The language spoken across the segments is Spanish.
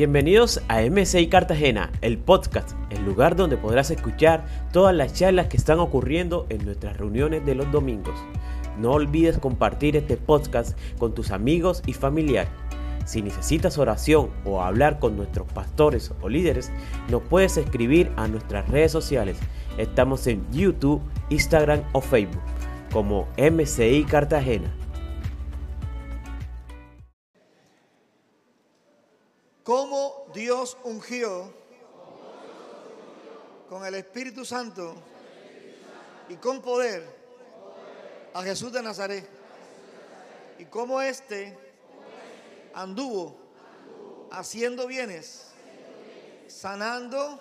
Bienvenidos a MCI Cartagena, el podcast, el lugar donde podrás escuchar todas las charlas que están ocurriendo en nuestras reuniones de los domingos. No olvides compartir este podcast con tus amigos y familiares. Si necesitas oración o hablar con nuestros pastores o líderes, nos puedes escribir a nuestras redes sociales. Estamos en YouTube, Instagram o Facebook como MCI Cartagena. Cómo Dios ungió con el Espíritu Santo y con poder a Jesús de Nazaret. Y cómo éste anduvo haciendo bienes, sanando,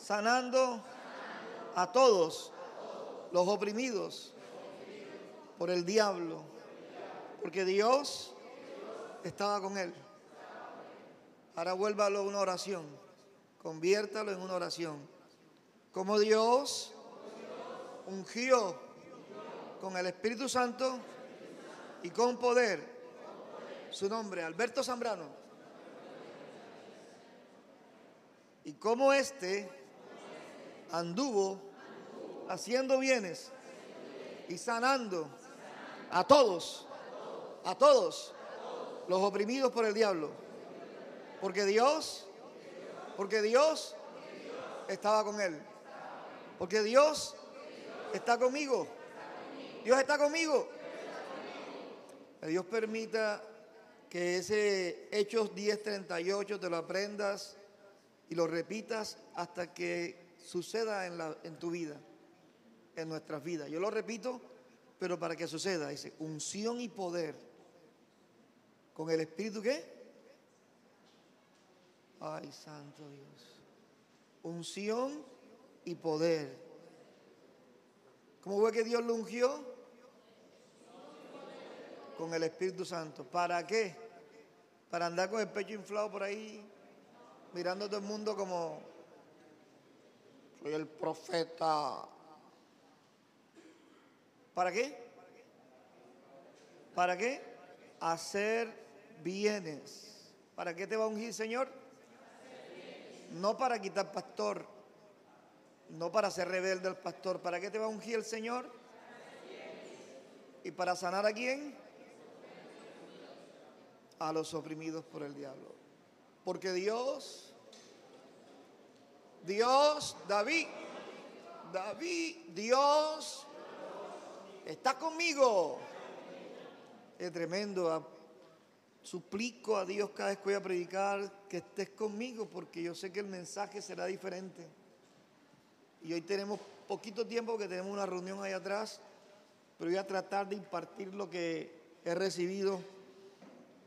sanando a todos los oprimidos por el diablo, porque Dios estaba con él. Ahora vuélvalo una oración. Conviértalo en una oración. Como Dios ungió con el Espíritu Santo y con poder su nombre, Alberto Zambrano. Y como éste anduvo haciendo bienes y sanando a todos, a todos los oprimidos por el diablo porque Dios, porque Dios estaba con él. Porque Dios está conmigo. Dios está conmigo. Que Dios permita que ese Hechos 10:38 te lo aprendas y lo repitas hasta que suceda en, la, en tu vida, en nuestras vidas. Yo lo repito, pero para que suceda, dice, unción y poder. ¿Con el Espíritu qué? Ay, santo Dios. Unción y poder. ¿Cómo fue que Dios lo ungió? Con el Espíritu Santo. ¿Para qué? Para andar con el pecho inflado por ahí, mirando a todo el mundo como, soy el profeta. ¿Para qué? ¿Para qué? Hacer bienes. ¿Para qué te va a ungir, Señor? No para quitar pastor, no para ser rebelde al pastor. ¿Para qué te va a ungir el Señor? ¿Y para sanar a quién? A los oprimidos por el diablo. Porque Dios, Dios, David, David, Dios está conmigo. Es tremendo Suplico a Dios cada vez que voy a predicar que estés conmigo porque yo sé que el mensaje será diferente. Y hoy tenemos poquito tiempo que tenemos una reunión ahí atrás, pero voy a tratar de impartir lo que he recibido.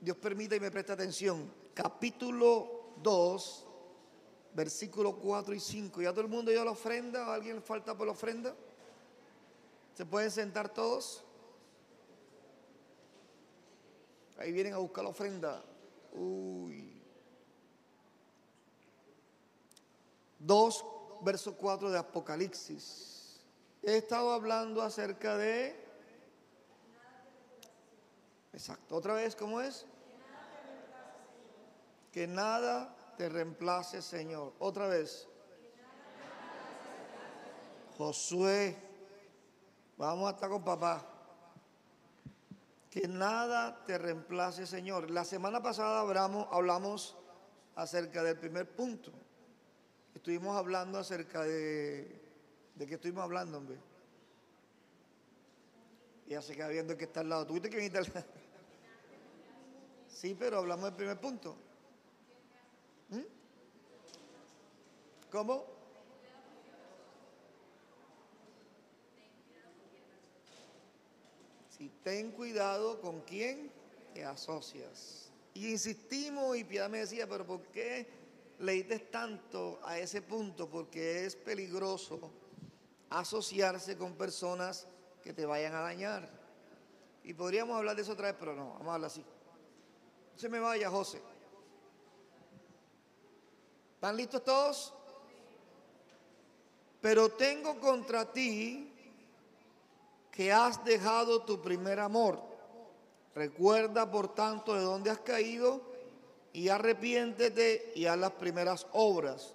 Dios permita y me presta atención. Capítulo 2, versículos 4 y 5. ¿Ya todo el mundo dio la ofrenda? alguien falta por la ofrenda? ¿Se pueden sentar todos? Ahí vienen a buscar la ofrenda. Uy. 2, verso 4 de Apocalipsis. He estado hablando acerca de... Exacto. Otra vez, ¿cómo es? Que nada te reemplace, Señor. Otra vez. Josué. Vamos a estar con papá que nada te reemplace, Señor. La semana pasada hablamos, hablamos acerca del primer punto. Estuvimos hablando acerca de... ¿De qué estuvimos hablando, hombre? Ya se queda viendo que está al lado. ¿Tuviste que venir al lado? Sí, pero hablamos del primer punto. ¿Mm? ¿Cómo? Y ten cuidado con quién te asocias. Y insistimos y Piedad me decía, pero ¿por qué leíste tanto a ese punto? Porque es peligroso asociarse con personas que te vayan a dañar. Y podríamos hablar de eso otra vez, pero no, vamos a hablar así. No se me vaya, José. ¿Están listos todos? Pero tengo contra ti que has dejado tu primer amor. Recuerda, por tanto, de dónde has caído y arrepiéntete y haz las primeras obras.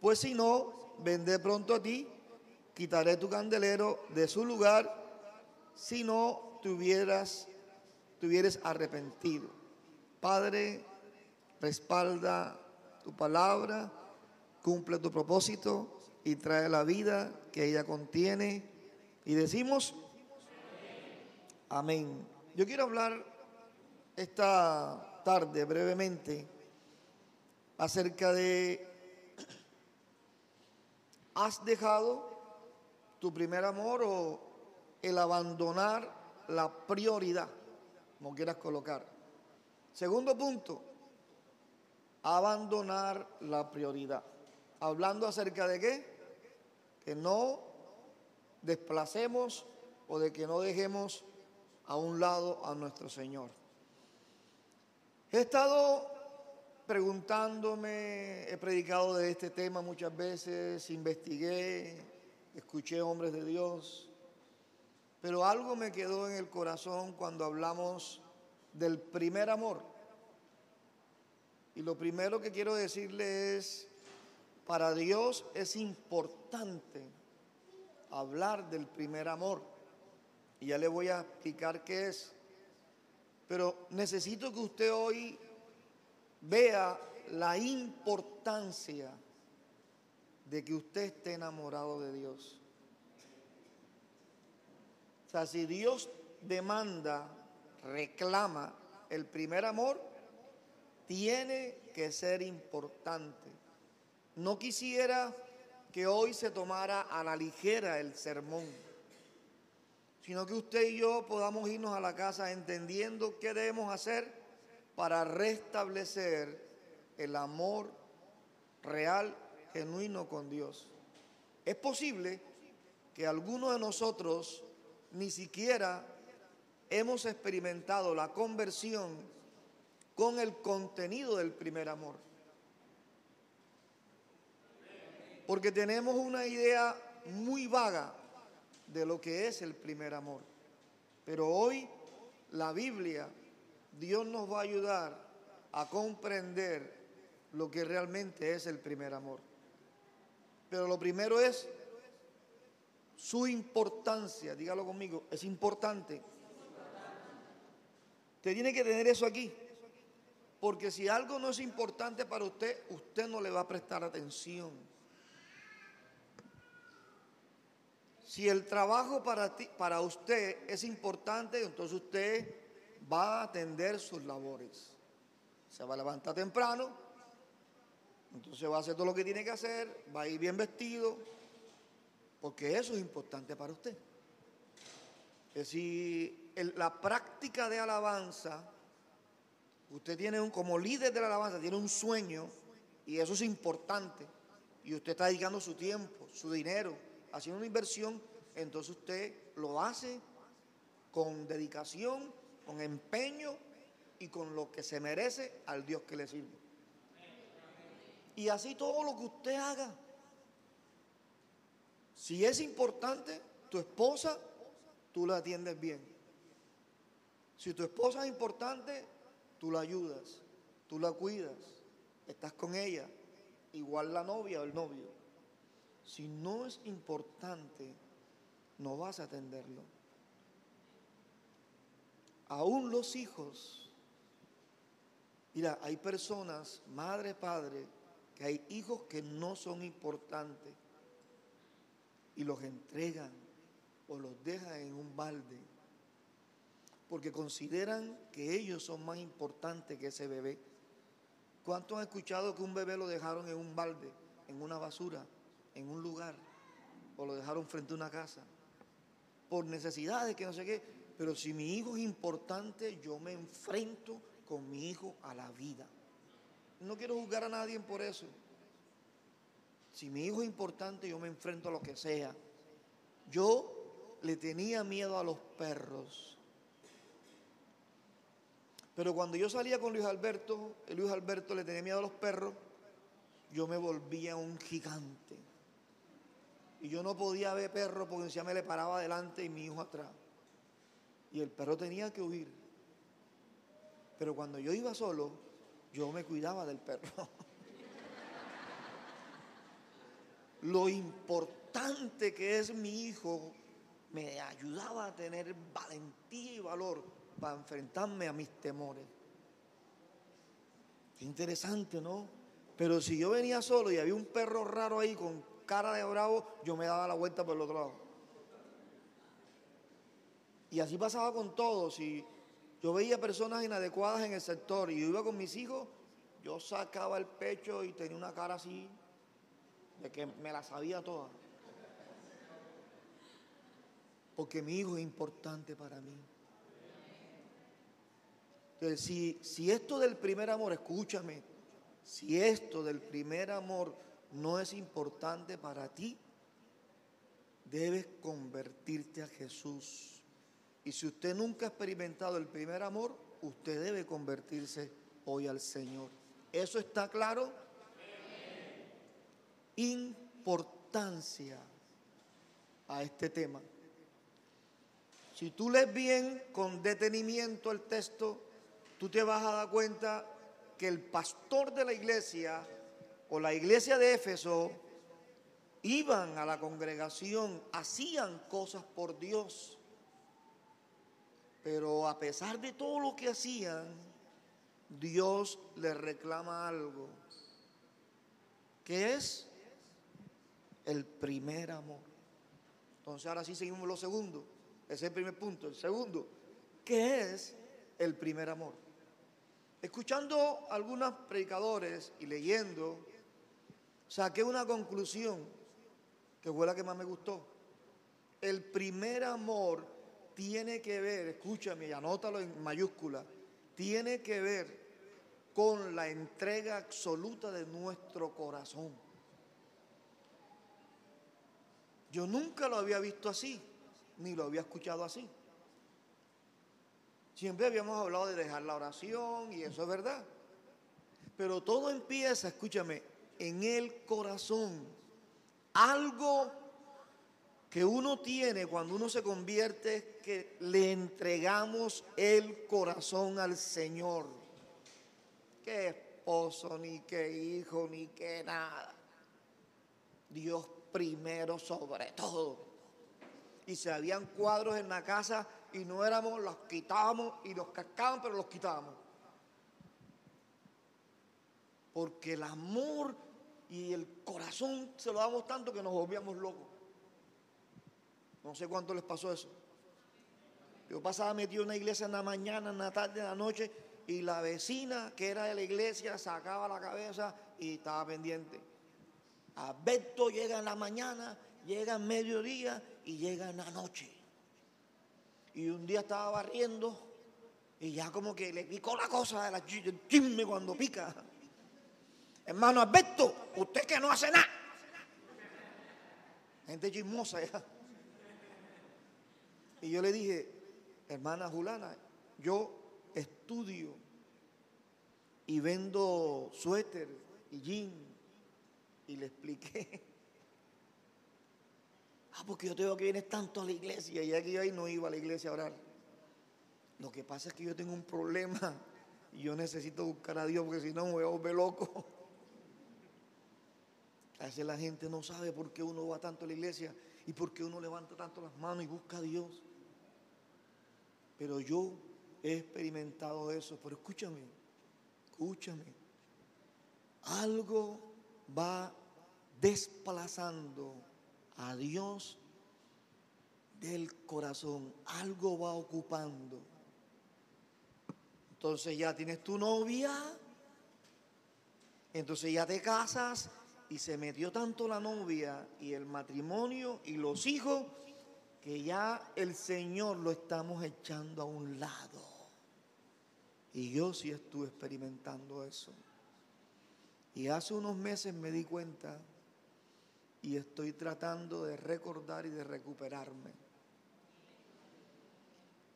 Pues si no, vendré pronto a ti, quitaré tu candelero de su lugar, si no te hubieras, te hubieras arrepentido. Padre, respalda tu palabra, cumple tu propósito y trae la vida que ella contiene. Y decimos, amén. Yo quiero hablar esta tarde brevemente acerca de, ¿has dejado tu primer amor o el abandonar la prioridad? Como quieras colocar. Segundo punto, abandonar la prioridad. Hablando acerca de qué? Que no desplacemos o de que no dejemos a un lado a nuestro Señor. He estado preguntándome, he predicado de este tema muchas veces, investigué, escuché hombres de Dios, pero algo me quedó en el corazón cuando hablamos del primer amor. Y lo primero que quiero decirle es, para Dios es importante hablar del primer amor. Y ya le voy a explicar qué es. Pero necesito que usted hoy vea la importancia de que usted esté enamorado de Dios. O sea, si Dios demanda, reclama el primer amor, tiene que ser importante. No quisiera que hoy se tomara a la ligera el sermón sino que usted y yo podamos irnos a la casa entendiendo qué debemos hacer para restablecer el amor real, genuino con Dios. Es posible que algunos de nosotros ni siquiera hemos experimentado la conversión con el contenido del primer amor. Porque tenemos una idea muy vaga de lo que es el primer amor. Pero hoy la Biblia, Dios nos va a ayudar a comprender lo que realmente es el primer amor. Pero lo primero es su importancia, dígalo conmigo, es importante. Usted tiene que tener eso aquí. Porque si algo no es importante para usted, usted no le va a prestar atención. Si el trabajo para, ti, para usted es importante, entonces usted va a atender sus labores. Se va a levantar temprano, entonces va a hacer todo lo que tiene que hacer, va a ir bien vestido, porque eso es importante para usted. Si la práctica de alabanza, usted tiene un, como líder de la alabanza, tiene un sueño, y eso es importante, y usted está dedicando su tiempo, su dinero, haciendo una inversión, entonces usted lo hace con dedicación, con empeño y con lo que se merece al Dios que le sirve. Y así todo lo que usted haga. Si es importante, tu esposa, tú la atiendes bien. Si tu esposa es importante, tú la ayudas, tú la cuidas, estás con ella, igual la novia o el novio. Si no es importante, no vas a atenderlo. Aún los hijos. Mira, hay personas, madre, padre, que hay hijos que no son importantes y los entregan o los dejan en un balde porque consideran que ellos son más importantes que ese bebé. ¿Cuántos han escuchado que un bebé lo dejaron en un balde, en una basura? En un lugar o lo dejaron frente a una casa por necesidades que no sé qué. Pero si mi hijo es importante, yo me enfrento con mi hijo a la vida. No quiero juzgar a nadie por eso. Si mi hijo es importante, yo me enfrento a lo que sea. Yo le tenía miedo a los perros. Pero cuando yo salía con Luis Alberto, Luis Alberto le tenía miedo a los perros, yo me volvía un gigante. Y yo no podía ver perro porque encima me le paraba adelante y mi hijo atrás. Y el perro tenía que huir. Pero cuando yo iba solo, yo me cuidaba del perro. Lo importante que es mi hijo me ayudaba a tener valentía y valor para enfrentarme a mis temores. Qué interesante, ¿no? Pero si yo venía solo y había un perro raro ahí con cara de bravo, yo me daba la vuelta por el otro lado. Y así pasaba con todos. Si yo veía personas inadecuadas en el sector y yo iba con mis hijos, yo sacaba el pecho y tenía una cara así, de que me la sabía toda porque mi hijo es importante para mí. Entonces, si, si esto del primer amor, escúchame, si esto del primer amor no es importante para ti, debes convertirte a Jesús. Y si usted nunca ha experimentado el primer amor, usted debe convertirse hoy al Señor. ¿Eso está claro? Importancia a este tema. Si tú lees bien con detenimiento el texto, tú te vas a dar cuenta que el pastor de la iglesia o la iglesia de Éfeso iban a la congregación, hacían cosas por Dios. Pero a pesar de todo lo que hacían, Dios les reclama algo, que es el primer amor. Entonces ahora sí seguimos lo segundo. Ese es el primer punto. El segundo, ¿qué es el primer amor? Escuchando algunos predicadores y leyendo, saqué una conclusión que fue la que más me gustó. El primer amor tiene que ver, escúchame y anótalo en mayúscula, tiene que ver con la entrega absoluta de nuestro corazón. Yo nunca lo había visto así ni lo había escuchado así. Siempre habíamos hablado de dejar la oración y eso es verdad. Pero todo empieza, escúchame, en el corazón. Algo que uno tiene cuando uno se convierte es que le entregamos el corazón al Señor. Qué esposo, ni qué hijo, ni qué nada. Dios primero sobre todo y se habían cuadros en la casa y no éramos, los quitábamos y los cascaban, pero los quitábamos. Porque el amor y el corazón se lo damos tanto que nos volvíamos locos. No sé cuánto les pasó eso. Yo pasaba metido en una iglesia en la mañana, en la tarde, en la noche, y la vecina que era de la iglesia sacaba la cabeza y estaba pendiente. Alberto llega en la mañana, llega en mediodía y llega en la noche. Y un día estaba barriendo y ya como que le picó la cosa de la chisme cuando pica. Hermano Alberto, usted que no hace nada. Gente chismosa ya. Y yo le dije, hermana Julana, yo estudio y vendo suéter y jean. Y le expliqué Ah, porque yo tengo que vienes tanto a la iglesia y aquí yo no iba a la iglesia a orar. Lo que pasa es que yo tengo un problema y yo necesito buscar a Dios porque si no me voy a volver loco. A veces la gente no sabe por qué uno va tanto a la iglesia y por qué uno levanta tanto las manos y busca a Dios. Pero yo he experimentado eso. Pero escúchame, escúchame. Algo va desplazando a Dios del corazón. Algo va ocupando. Entonces ya tienes tu novia, entonces ya te casas y se metió tanto la novia y el matrimonio y los hijos que ya el Señor lo estamos echando a un lado. Y yo sí estuve experimentando eso. Y hace unos meses me di cuenta y estoy tratando de recordar y de recuperarme.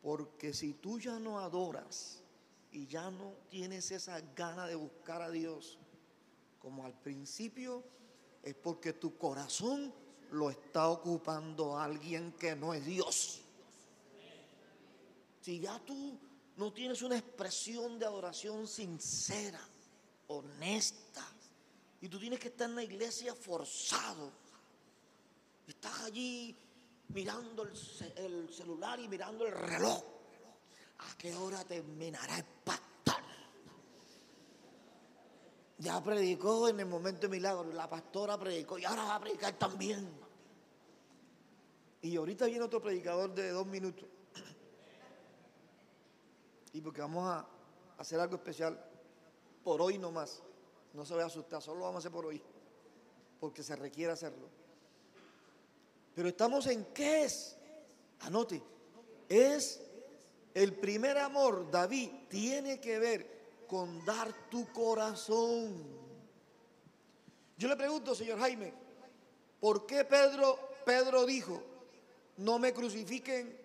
Porque si tú ya no adoras y ya no tienes esa gana de buscar a Dios como al principio, es porque tu corazón lo está ocupando alguien que no es Dios. Si ya tú no tienes una expresión de adoración sincera, honesta. Y tú tienes que estar en la iglesia forzado. Estás allí mirando el, celular y mirando el reloj. ¿A qué hora terminará el pastor? Ya predicó en el momento de milagro, la pastora predicó y ahora va a predicar también. Y ahorita viene otro predicador de dos minutos. Y porque vamos a hacer algo especial por hoy nomás. No se vaya a asustar, solo lo vamos a hacer por hoy. Porque se requiere hacerlo. Pero estamos en qué es. Anote, es el primer amor, David, tiene que ver con dar tu corazón. Yo le pregunto, señor Jaime, ¿por qué Pedro, Pedro dijo, no me crucifiquen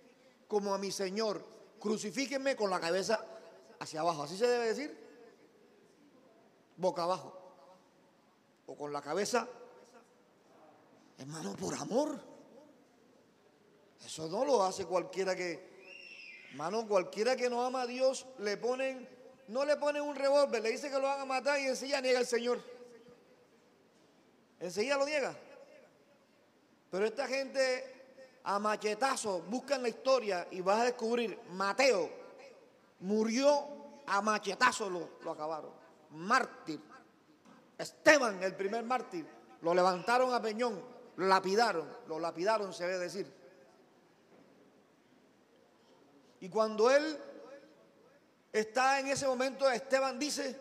como a mi Señor, crucifíquenme con la cabeza hacia abajo? ¿Así se debe decir? Boca abajo. O con la cabeza, hermano, por amor. Eso no lo hace cualquiera que, hermano, cualquiera que no ama a Dios, le ponen, no le ponen un revólver, le dice que lo van a matar y enseguida niega al Señor. Enseguida lo niega. Pero esta gente a machetazo buscan la historia y vas a descubrir, Mateo murió a machetazo, lo, lo acabaron. Mártir. Esteban, el primer mártir, lo levantaron a Peñón, lo lapidaron, lo lapidaron, se debe decir. Y cuando él está en ese momento, Esteban dice,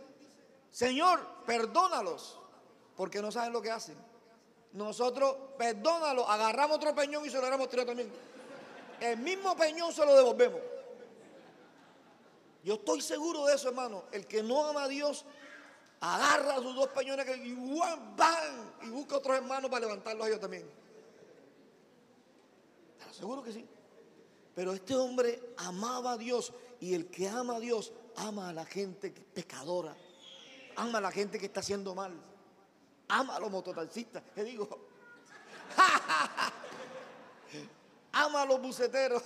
Señor, perdónalos, porque no saben lo que hacen. Nosotros, perdónalos, agarramos otro peñón y se lo haremos tirar también. El mismo peñón se lo devolvemos. Yo estoy seguro de eso, hermano. El que no ama a Dios, agarra sus dos peñones y van y busca otros hermanos para levantarlos a ellos también. seguro que sí. Pero este hombre amaba a Dios y el que ama a Dios ama a la gente pecadora, ama a la gente que está haciendo mal, ama a los mototaxistas, te digo, ama a los buceteros,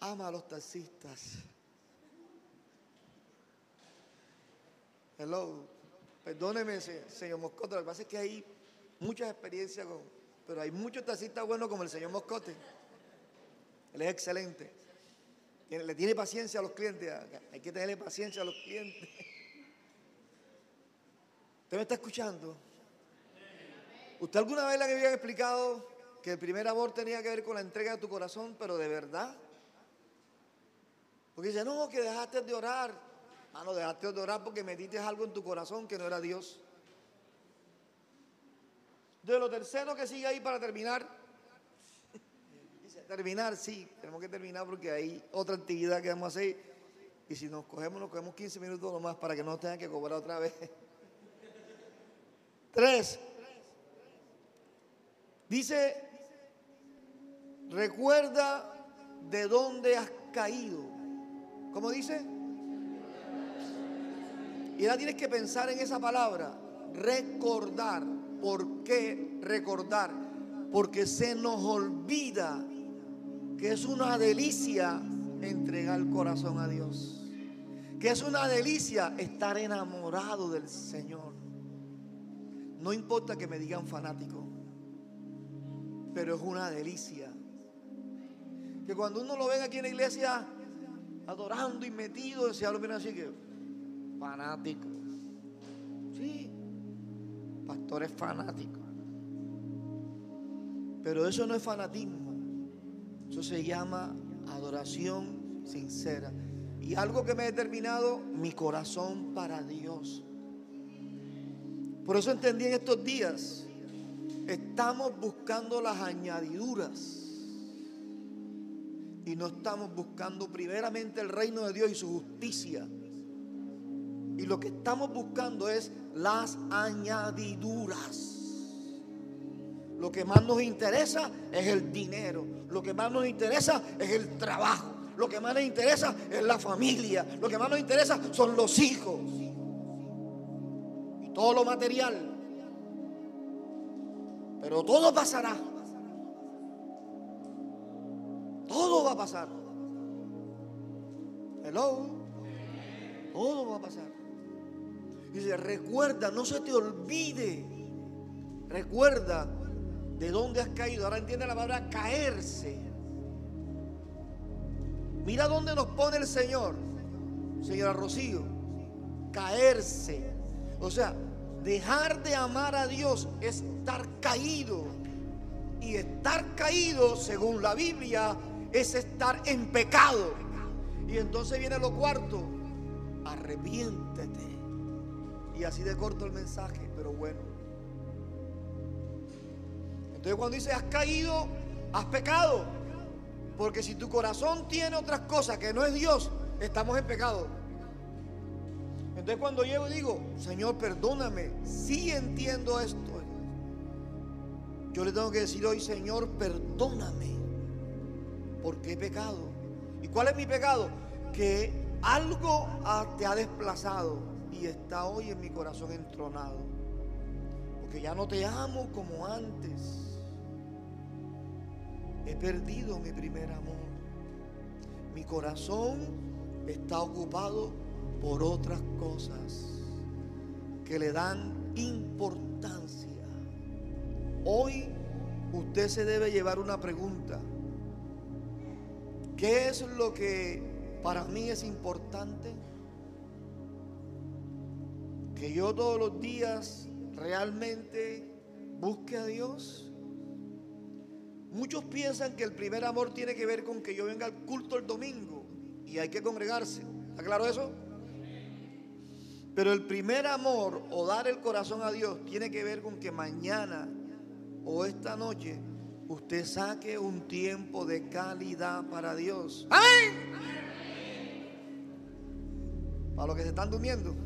ama a los taxistas. Hello, perdóneme, señor Moscoto, lo que pasa es que hay muchas experiencias pero hay muchos taxistas buenos como el señor Moscote. Él es excelente. Le tiene paciencia a los clientes. Hay que tenerle paciencia a los clientes. ¿Usted me está escuchando? ¿Usted alguna vez le había explicado que el primer amor tenía que ver con la entrega de tu corazón, pero de verdad? Porque dice, no, que dejaste de orar. Mano, dejaste de orar porque metiste algo en tu corazón que no era Dios. De lo tercero que sigue ahí para terminar. Terminar, sí, tenemos que terminar porque hay otra actividad que vamos a hacer. Y si nos cogemos, nos cogemos 15 minutos nomás para que no tengan que cobrar otra vez. Tres. Dice, recuerda de dónde has caído. ¿Cómo dice? Y ahora tienes que pensar en esa palabra, recordar. ¿Por qué recordar? Porque se nos olvida que es una delicia entregar el corazón a Dios. Que es una delicia estar enamorado del Señor. No importa que me digan fanático, pero es una delicia. Que cuando uno lo ve aquí en la iglesia adorando y metido, se habla así que fanático. Sí, pastores fanáticos. Pero eso no es fanatismo. Eso se llama adoración sincera. Y algo que me ha determinado, mi corazón para Dios. Por eso entendí en estos días, estamos buscando las añadiduras. Y no estamos buscando primeramente el reino de Dios y su justicia. Y lo que estamos buscando es las añadiduras. Lo que más nos interesa es el dinero. Lo que más nos interesa es el trabajo. Lo que más nos interesa es la familia. Lo que más nos interesa son los hijos. Y todo lo material. Pero todo pasará. Todo va a pasar. Hello. Todo va a pasar. Dice, recuerda, no se te olvide. Recuerda de dónde has caído. Ahora entiende la palabra caerse. Mira dónde nos pone el Señor, señora Rocío. Caerse. O sea, dejar de amar a Dios es estar caído. Y estar caído, según la Biblia, es estar en pecado. Y entonces viene lo cuarto, arrepiéntete. Y así de corto el mensaje, pero bueno. Entonces cuando dice has caído, has pecado. Porque si tu corazón tiene otras cosas que no es Dios, estamos en pecado. Entonces cuando llego y digo, Señor, perdóname, sí entiendo esto. Yo le tengo que decir hoy, Señor, perdóname, porque he pecado. ¿Y cuál es mi pecado? Que algo te ha desplazado y está hoy en mi corazón entronado. Porque ya no te amo como antes. He perdido mi primer amor. Mi corazón está ocupado por otras cosas que le dan importancia. Hoy usted se debe llevar una pregunta. ¿Qué es lo que para mí es importante? Que yo todos los días realmente busque a Dios Muchos piensan que el primer amor tiene que ver con que yo venga al culto el domingo y hay que congregarse. ¿Está claro eso? Pero el primer amor o dar el corazón a Dios tiene que ver con que mañana o esta noche usted saque un tiempo de calidad para Dios. Amén. Para los que se están durmiendo.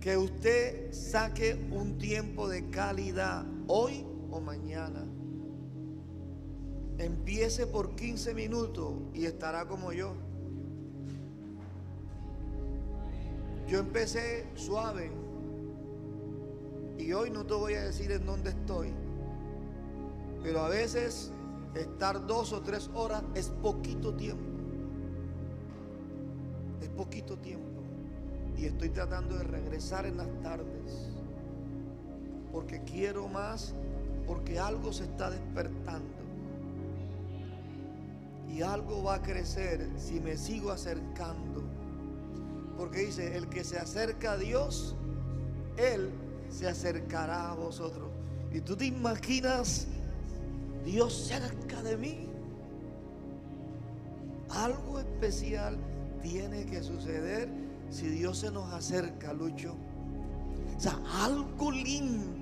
Que usted saque un tiempo de calidad hoy o mañana. Empiece por 15 minutos y estará como yo. Yo empecé suave y hoy no te voy a decir en dónde estoy. Pero a veces estar dos o tres horas es poquito tiempo. Es poquito tiempo. Y estoy tratando de regresar en las tardes porque quiero más, porque algo se está despertando. Y algo va a crecer si me sigo acercando. Porque dice, el que se acerca a Dios, Él se acercará a vosotros. Y tú te imaginas Dios cerca de mí. Algo especial tiene que suceder si Dios se nos acerca, Lucho. O sea, algo lindo,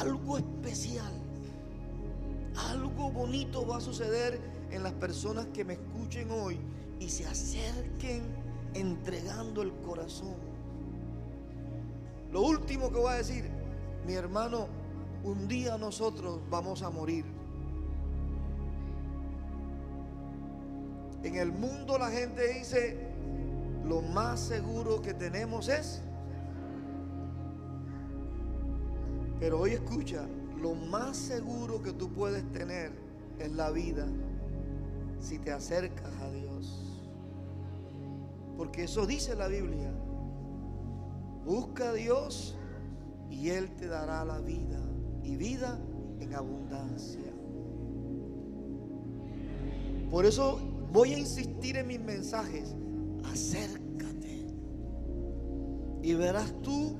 algo especial, algo bonito va a suceder en las personas que me escuchen hoy y se acerquen entregando el corazón. Lo último que voy a decir, mi hermano, un día nosotros vamos a morir. En el mundo la gente dice, lo más seguro que tenemos es Pero hoy escucha, lo más seguro que tú puedes tener en la vida si te acercas a Dios. Porque eso dice la Biblia. Busca a Dios y Él te dará la vida y vida en abundancia. Por eso voy a insistir en mis mensajes. Acércate y verás tú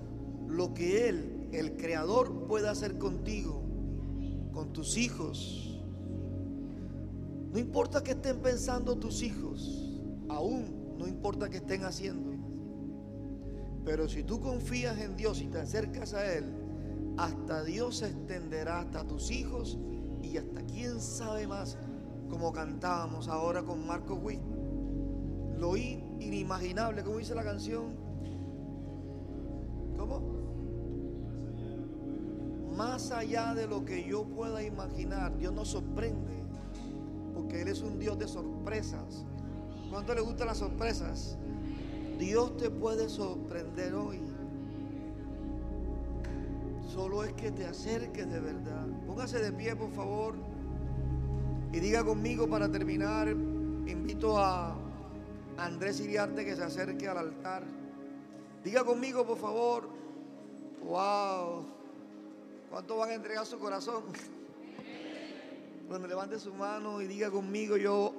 lo que Él el Creador puede hacer contigo, con tus hijos. No importa que estén pensando tus hijos, aún no importa que estén haciendo. Pero si tú confías en Dios y te acercas a Él, hasta Dios se extenderá hasta tus hijos y hasta quién sabe más, como cantábamos ahora con Marco Witt. Lo inimaginable, como dice la canción. ¿Cómo? Más allá de lo que yo pueda imaginar, Dios nos sorprende, porque Él es un Dios de sorpresas. ¿Cuánto le gustan las sorpresas? Dios te puede sorprender hoy. Solo es que te acerques de verdad. Póngase de pie, por favor. Y diga conmigo para terminar, invito a Andrés Iriarte que se acerque al altar. Diga conmigo, por favor. Wow. ¿Cuánto van a entregar su corazón? Cuando levante su mano y diga conmigo, yo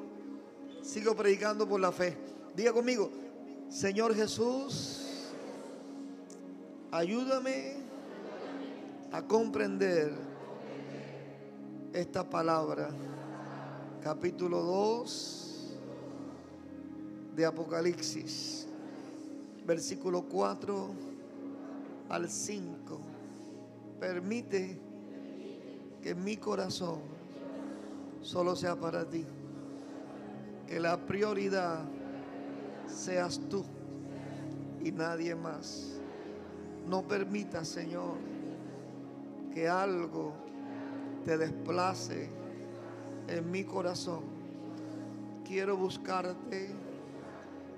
sigo predicando por la fe. Diga conmigo, Señor Jesús, ayúdame a comprender esta palabra. Capítulo 2 de Apocalipsis, versículo 4 al 5. Permite que mi corazón solo sea para ti. Que la prioridad seas tú y nadie más. No permita, Señor, que algo te desplace en mi corazón. Quiero buscarte,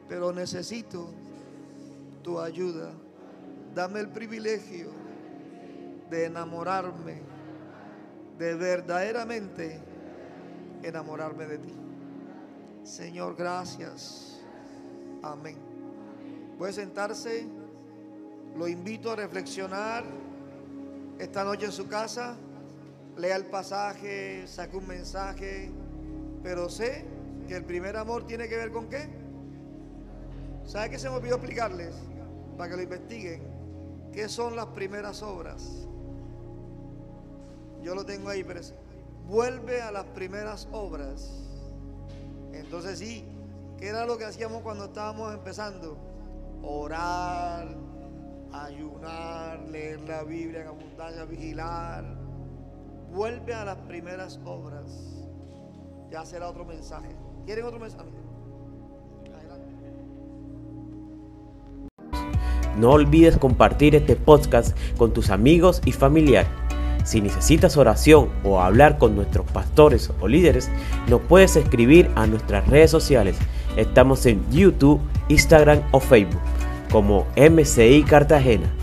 pero necesito tu ayuda. Dame el privilegio de enamorarme, de verdaderamente enamorarme de ti. Señor, gracias. Amén. Puede sentarse. Lo invito a reflexionar esta noche en su casa. Lea el pasaje, saque un mensaje. Pero sé que el primer amor tiene que ver con qué. ¿Sabe qué se me olvidó explicarles? Para que lo investiguen. ¿Qué son las primeras obras? Yo lo tengo ahí, pero vuelve a las primeras obras. Entonces sí, ¿qué era lo que hacíamos cuando estábamos empezando? Orar, ayunar, leer la Biblia en abundancia, vigilar. Vuelve a las primeras obras. Ya será otro mensaje. ¿Quieren otro mensaje? No olvides compartir este podcast con tus amigos y familiares. Si necesitas oración o hablar con nuestros pastores o líderes, nos puedes escribir a nuestras redes sociales. Estamos en YouTube, Instagram o Facebook como MCI Cartagena.